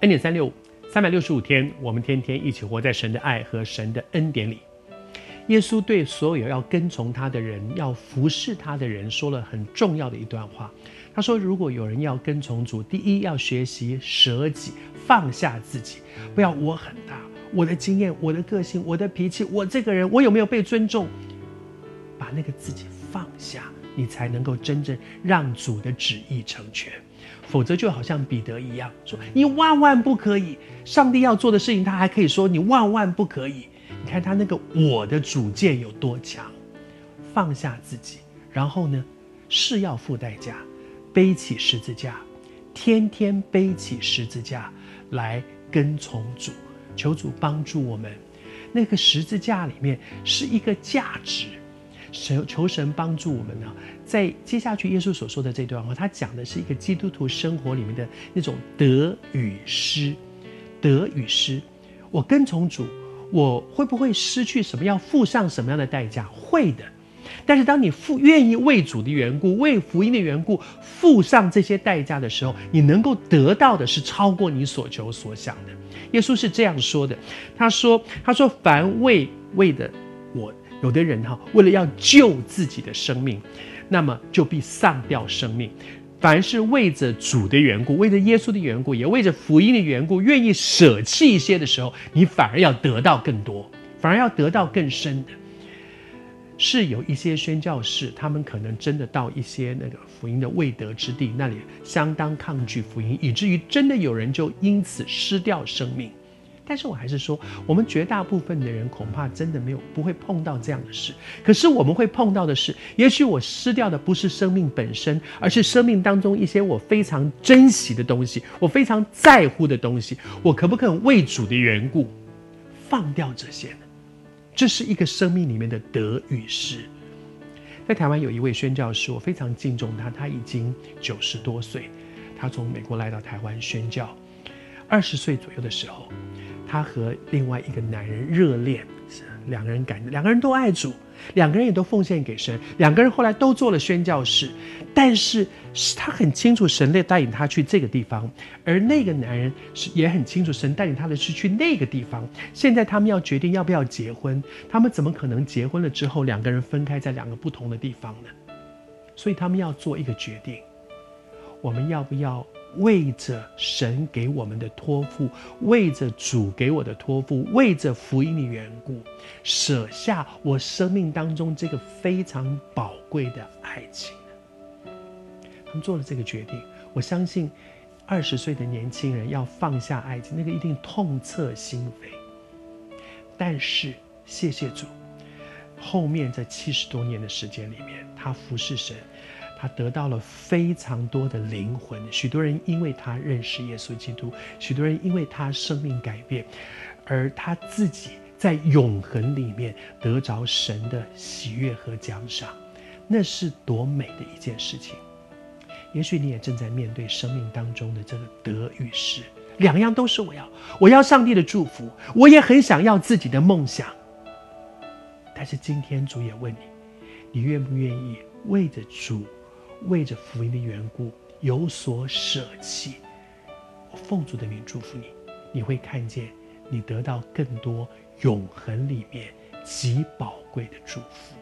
恩典三六五，三百六十五天，我们天天一起活在神的爱和神的恩典里。耶稣对所有要跟从他的人、要服侍他的人说了很重要的一段话。他说：“如果有人要跟从主，第一要学习舍己，放下自己，不要我很大，我的经验、我的个性、我的脾气，我这个人，我有没有被尊重？把那个自己放下，你才能够真正让主的旨意成全。否则就好像彼得一样，说你万万不可以。上帝要做的事情，他还可以说你万万不可以。你看他那个我的主见有多强，放下自己，然后呢，是要付代价。”背起十字架，天天背起十字架来跟从主，求主帮助我们。那个十字架里面是一个价值，神求神帮助我们呢。在接下去耶稣所说的这段话，他讲的是一个基督徒生活里面的那种得与失，得与失。我跟从主，我会不会失去什么？要付上什么样的代价？会的。但是，当你付愿意为主的缘故、为福音的缘故付上这些代价的时候，你能够得到的是超过你所求所想的。耶稣是这样说的：“他说，他说，凡为为的，有的人哈，为了要救自己的生命，那么就必丧掉生命；凡是为着主的缘故，为着耶稣的缘故，也为着福音的缘故，愿意舍弃一些的时候，你反而要得到更多，反而要得到更深的。”是有一些宣教士，他们可能真的到一些那个福音的未得之地，那里相当抗拒福音，以至于真的有人就因此失掉生命。但是我还是说，我们绝大部分的人恐怕真的没有不会碰到这样的事。可是我们会碰到的是，也许我失掉的不是生命本身，而是生命当中一些我非常珍惜的东西，我非常在乎的东西。我可不可以为主的缘故放掉这些呢？这是一个生命里面的得与失。在台湾有一位宣教师，我非常敬重他，他已经九十多岁，他从美国来到台湾宣教。二十岁左右的时候，他和另外一个男人热恋，两个人感两个人都爱主。两个人也都奉献给神，两个人后来都做了宣教士，但是他很清楚神在带领他去这个地方，而那个男人是也很清楚神带领他的是去那个地方。现在他们要决定要不要结婚，他们怎么可能结婚了之后两个人分开在两个不同的地方呢？所以他们要做一个决定，我们要不要？为着神给我们的托付，为着主给我的托付，为着福音的缘故，舍下我生命当中这个非常宝贵的爱情。他们做了这个决定，我相信二十岁的年轻人要放下爱情，那个一定痛彻心扉。但是谢谢主，后面这七十多年的时间里面，他服侍神。他得到了非常多的灵魂，许多人因为他认识耶稣基督，许多人因为他生命改变，而他自己在永恒里面得着神的喜悦和奖赏，那是多美的一件事情。也许你也正在面对生命当中的这个得与失，两样都是我要，我要上帝的祝福，我也很想要自己的梦想。但是今天主也问你，你愿不愿意为着主？为着福音的缘故有所舍弃，我奉主的名祝福你，你会看见你得到更多永恒里面极宝贵的祝福。